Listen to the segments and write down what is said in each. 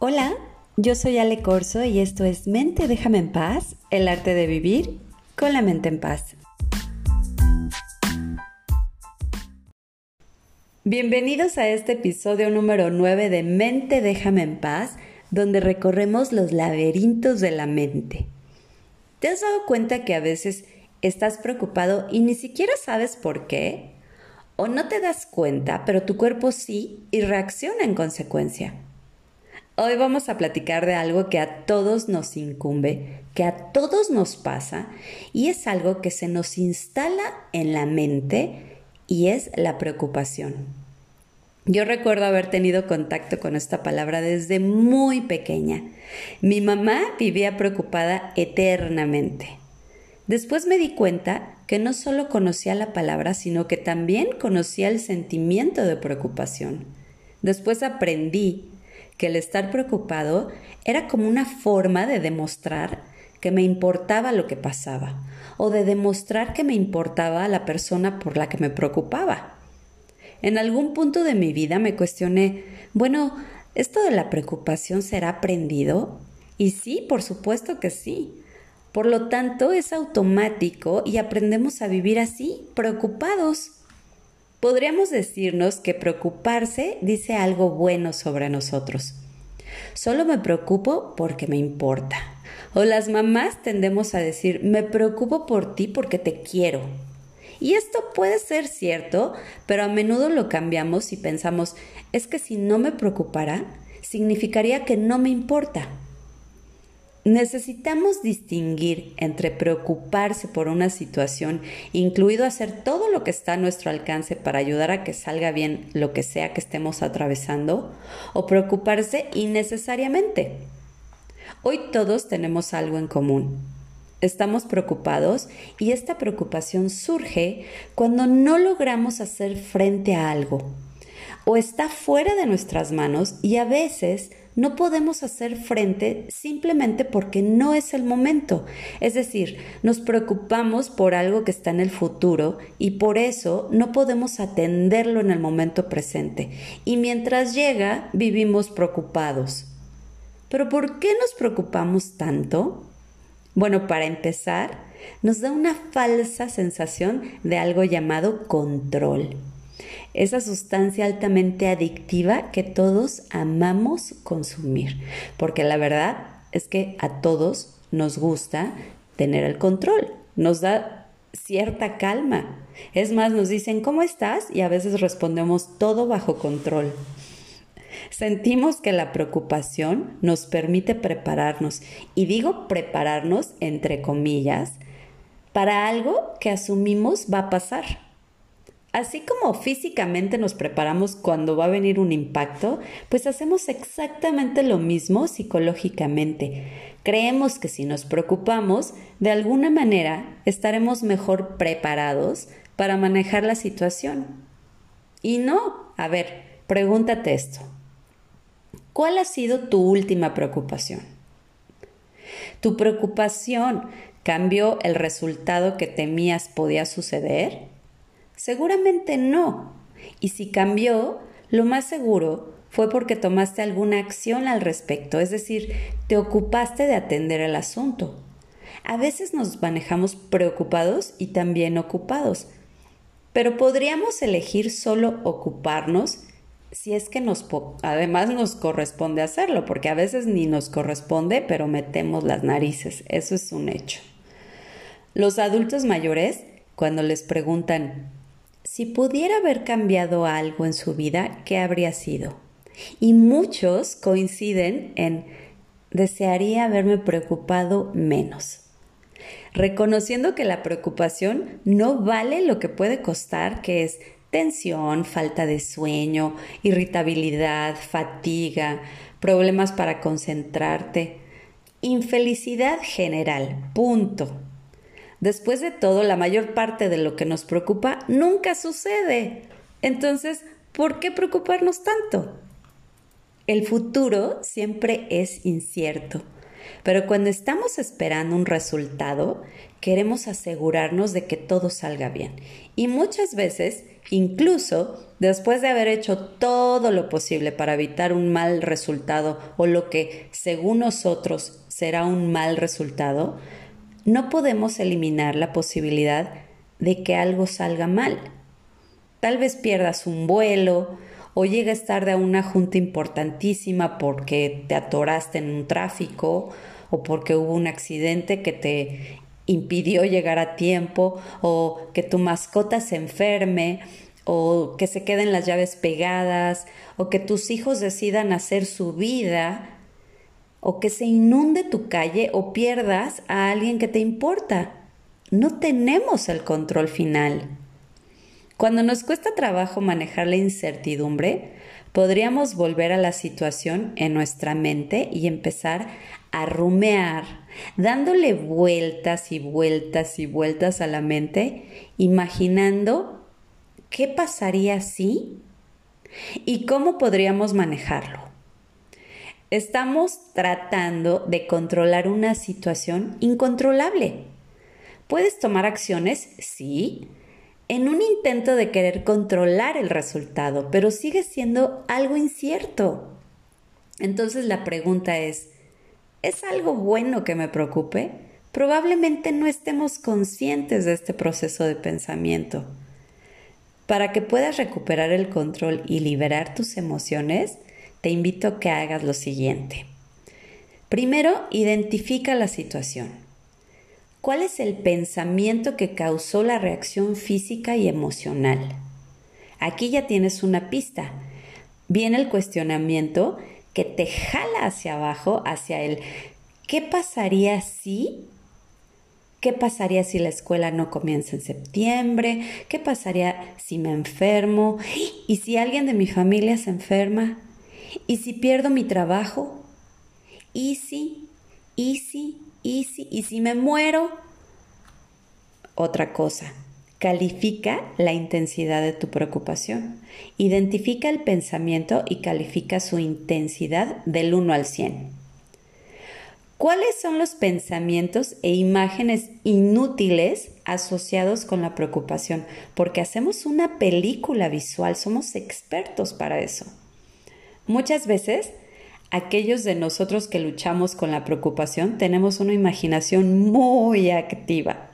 Hola, yo soy Ale Corso y esto es Mente Déjame en Paz, el arte de vivir con la mente en paz. Bienvenidos a este episodio número 9 de Mente Déjame en Paz, donde recorremos los laberintos de la mente. ¿Te has dado cuenta que a veces estás preocupado y ni siquiera sabes por qué? ¿O no te das cuenta, pero tu cuerpo sí y reacciona en consecuencia? Hoy vamos a platicar de algo que a todos nos incumbe, que a todos nos pasa y es algo que se nos instala en la mente y es la preocupación. Yo recuerdo haber tenido contacto con esta palabra desde muy pequeña. Mi mamá vivía preocupada eternamente. Después me di cuenta que no solo conocía la palabra, sino que también conocía el sentimiento de preocupación. Después aprendí que el estar preocupado era como una forma de demostrar que me importaba lo que pasaba o de demostrar que me importaba la persona por la que me preocupaba. En algún punto de mi vida me cuestioné, bueno, ¿esto de la preocupación será aprendido? Y sí, por supuesto que sí. Por lo tanto, es automático y aprendemos a vivir así, preocupados. Podríamos decirnos que preocuparse dice algo bueno sobre nosotros. Solo me preocupo porque me importa. O las mamás tendemos a decir, me preocupo por ti porque te quiero. Y esto puede ser cierto, pero a menudo lo cambiamos y pensamos, es que si no me preocupara, significaría que no me importa. Necesitamos distinguir entre preocuparse por una situación, incluido hacer todo lo que está a nuestro alcance para ayudar a que salga bien lo que sea que estemos atravesando, o preocuparse innecesariamente. Hoy todos tenemos algo en común. Estamos preocupados y esta preocupación surge cuando no logramos hacer frente a algo o está fuera de nuestras manos y a veces no podemos hacer frente simplemente porque no es el momento. Es decir, nos preocupamos por algo que está en el futuro y por eso no podemos atenderlo en el momento presente. Y mientras llega, vivimos preocupados. Pero ¿por qué nos preocupamos tanto? Bueno, para empezar, nos da una falsa sensación de algo llamado control esa sustancia altamente adictiva que todos amamos consumir, porque la verdad es que a todos nos gusta tener el control, nos da cierta calma. Es más, nos dicen, ¿cómo estás? Y a veces respondemos todo bajo control. Sentimos que la preocupación nos permite prepararnos, y digo prepararnos entre comillas, para algo que asumimos va a pasar. Así como físicamente nos preparamos cuando va a venir un impacto, pues hacemos exactamente lo mismo psicológicamente. Creemos que si nos preocupamos, de alguna manera estaremos mejor preparados para manejar la situación. Y no, a ver, pregúntate esto. ¿Cuál ha sido tu última preocupación? ¿Tu preocupación cambió el resultado que temías podía suceder? Seguramente no. Y si cambió, lo más seguro fue porque tomaste alguna acción al respecto, es decir, te ocupaste de atender el asunto. A veces nos manejamos preocupados y también ocupados, pero podríamos elegir solo ocuparnos si es que nos además nos corresponde hacerlo, porque a veces ni nos corresponde, pero metemos las narices, eso es un hecho. Los adultos mayores, cuando les preguntan si pudiera haber cambiado algo en su vida, ¿qué habría sido? Y muchos coinciden en desearía haberme preocupado menos. Reconociendo que la preocupación no vale lo que puede costar, que es tensión, falta de sueño, irritabilidad, fatiga, problemas para concentrarte, infelicidad general, punto. Después de todo, la mayor parte de lo que nos preocupa nunca sucede. Entonces, ¿por qué preocuparnos tanto? El futuro siempre es incierto, pero cuando estamos esperando un resultado, queremos asegurarnos de que todo salga bien. Y muchas veces, incluso después de haber hecho todo lo posible para evitar un mal resultado o lo que según nosotros será un mal resultado, no podemos eliminar la posibilidad de que algo salga mal. Tal vez pierdas un vuelo o llegues tarde a una junta importantísima porque te atoraste en un tráfico o porque hubo un accidente que te impidió llegar a tiempo o que tu mascota se enferme o que se queden las llaves pegadas o que tus hijos decidan hacer su vida o que se inunde tu calle o pierdas a alguien que te importa. No tenemos el control final. Cuando nos cuesta trabajo manejar la incertidumbre, podríamos volver a la situación en nuestra mente y empezar a rumear, dándole vueltas y vueltas y vueltas a la mente, imaginando qué pasaría si y cómo podríamos manejarlo. Estamos tratando de controlar una situación incontrolable. ¿Puedes tomar acciones? Sí, en un intento de querer controlar el resultado, pero sigue siendo algo incierto. Entonces la pregunta es, ¿es algo bueno que me preocupe? Probablemente no estemos conscientes de este proceso de pensamiento. Para que puedas recuperar el control y liberar tus emociones, te invito a que hagas lo siguiente. Primero, identifica la situación. ¿Cuál es el pensamiento que causó la reacción física y emocional? Aquí ya tienes una pista. Viene el cuestionamiento que te jala hacia abajo, hacia el ¿qué pasaría si? ¿Qué pasaría si la escuela no comienza en septiembre? ¿Qué pasaría si me enfermo? ¿Y si alguien de mi familia se enferma? ¿Y si pierdo mi trabajo? ¿Y si? ¿Y si? ¿Y si? ¿Y si me muero? Otra cosa, califica la intensidad de tu preocupación. Identifica el pensamiento y califica su intensidad del 1 al 100. ¿Cuáles son los pensamientos e imágenes inútiles asociados con la preocupación? Porque hacemos una película visual, somos expertos para eso. Muchas veces, aquellos de nosotros que luchamos con la preocupación tenemos una imaginación muy activa.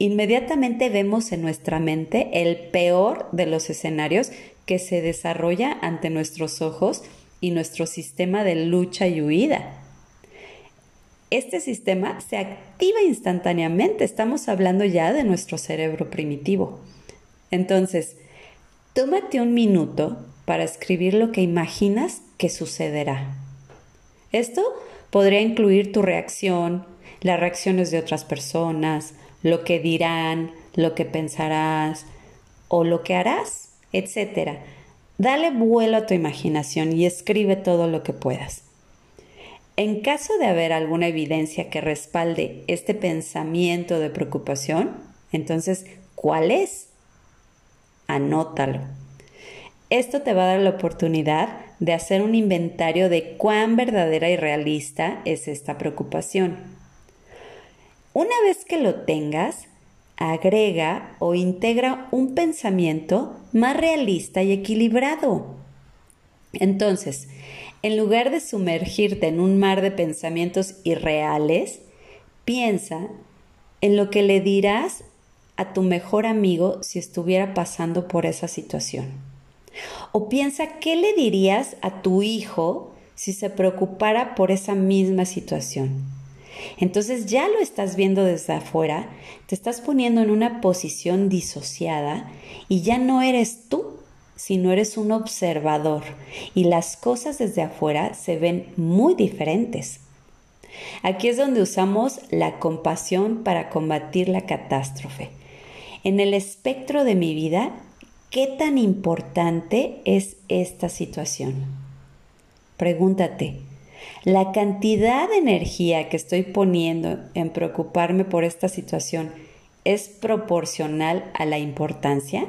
Inmediatamente vemos en nuestra mente el peor de los escenarios que se desarrolla ante nuestros ojos y nuestro sistema de lucha y huida. Este sistema se activa instantáneamente, estamos hablando ya de nuestro cerebro primitivo. Entonces, tómate un minuto para escribir lo que imaginas que sucederá. Esto podría incluir tu reacción, las reacciones de otras personas, lo que dirán, lo que pensarás o lo que harás, etc. Dale vuelo a tu imaginación y escribe todo lo que puedas. En caso de haber alguna evidencia que respalde este pensamiento de preocupación, entonces, ¿cuál es? Anótalo. Esto te va a dar la oportunidad de hacer un inventario de cuán verdadera y realista es esta preocupación. Una vez que lo tengas, agrega o integra un pensamiento más realista y equilibrado. Entonces, en lugar de sumergirte en un mar de pensamientos irreales, piensa en lo que le dirás a tu mejor amigo si estuviera pasando por esa situación. O piensa, ¿qué le dirías a tu hijo si se preocupara por esa misma situación? Entonces ya lo estás viendo desde afuera, te estás poniendo en una posición disociada y ya no eres tú, sino eres un observador y las cosas desde afuera se ven muy diferentes. Aquí es donde usamos la compasión para combatir la catástrofe. En el espectro de mi vida ¿Qué tan importante es esta situación? Pregúntate, ¿la cantidad de energía que estoy poniendo en preocuparme por esta situación es proporcional a la importancia?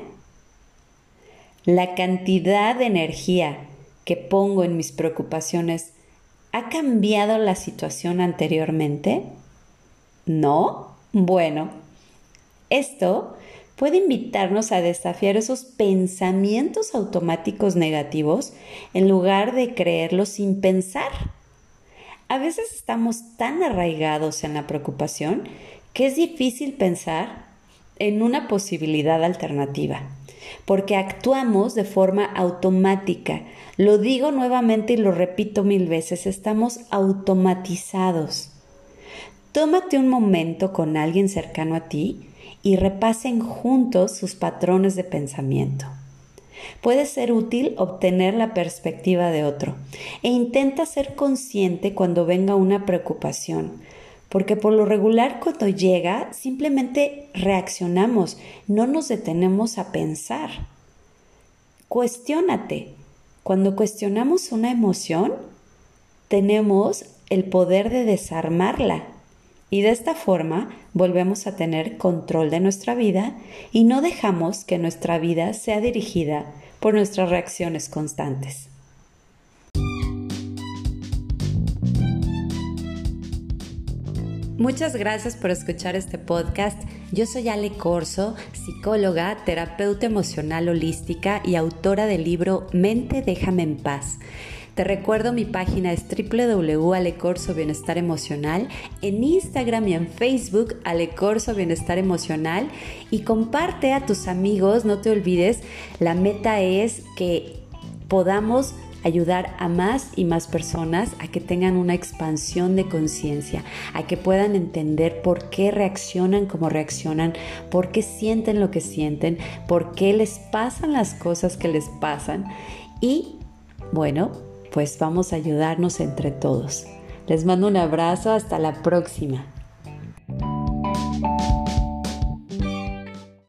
¿La cantidad de energía que pongo en mis preocupaciones ha cambiado la situación anteriormente? ¿No? Bueno, esto puede invitarnos a desafiar esos pensamientos automáticos negativos en lugar de creerlos sin pensar. A veces estamos tan arraigados en la preocupación que es difícil pensar en una posibilidad alternativa, porque actuamos de forma automática. Lo digo nuevamente y lo repito mil veces, estamos automatizados. Tómate un momento con alguien cercano a ti y repasen juntos sus patrones de pensamiento. Puede ser útil obtener la perspectiva de otro e intenta ser consciente cuando venga una preocupación, porque por lo regular cuando llega simplemente reaccionamos, no nos detenemos a pensar. Cuestiónate. Cuando cuestionamos una emoción, tenemos el poder de desarmarla y de esta forma volvemos a tener control de nuestra vida y no dejamos que nuestra vida sea dirigida por nuestras reacciones constantes. Muchas gracias por escuchar este podcast. Yo soy Ale Corso, psicóloga, terapeuta emocional holística y autora del libro Mente Déjame en Paz. Te recuerdo mi página es www.alecorso Bienestar Emocional, en Instagram y en Facebook Alecorso Bienestar Emocional y comparte a tus amigos, no te olvides, la meta es que podamos ayudar a más y más personas a que tengan una expansión de conciencia, a que puedan entender por qué reaccionan como reaccionan, por qué sienten lo que sienten, por qué les pasan las cosas que les pasan y bueno, pues vamos a ayudarnos entre todos. Les mando un abrazo, hasta la próxima.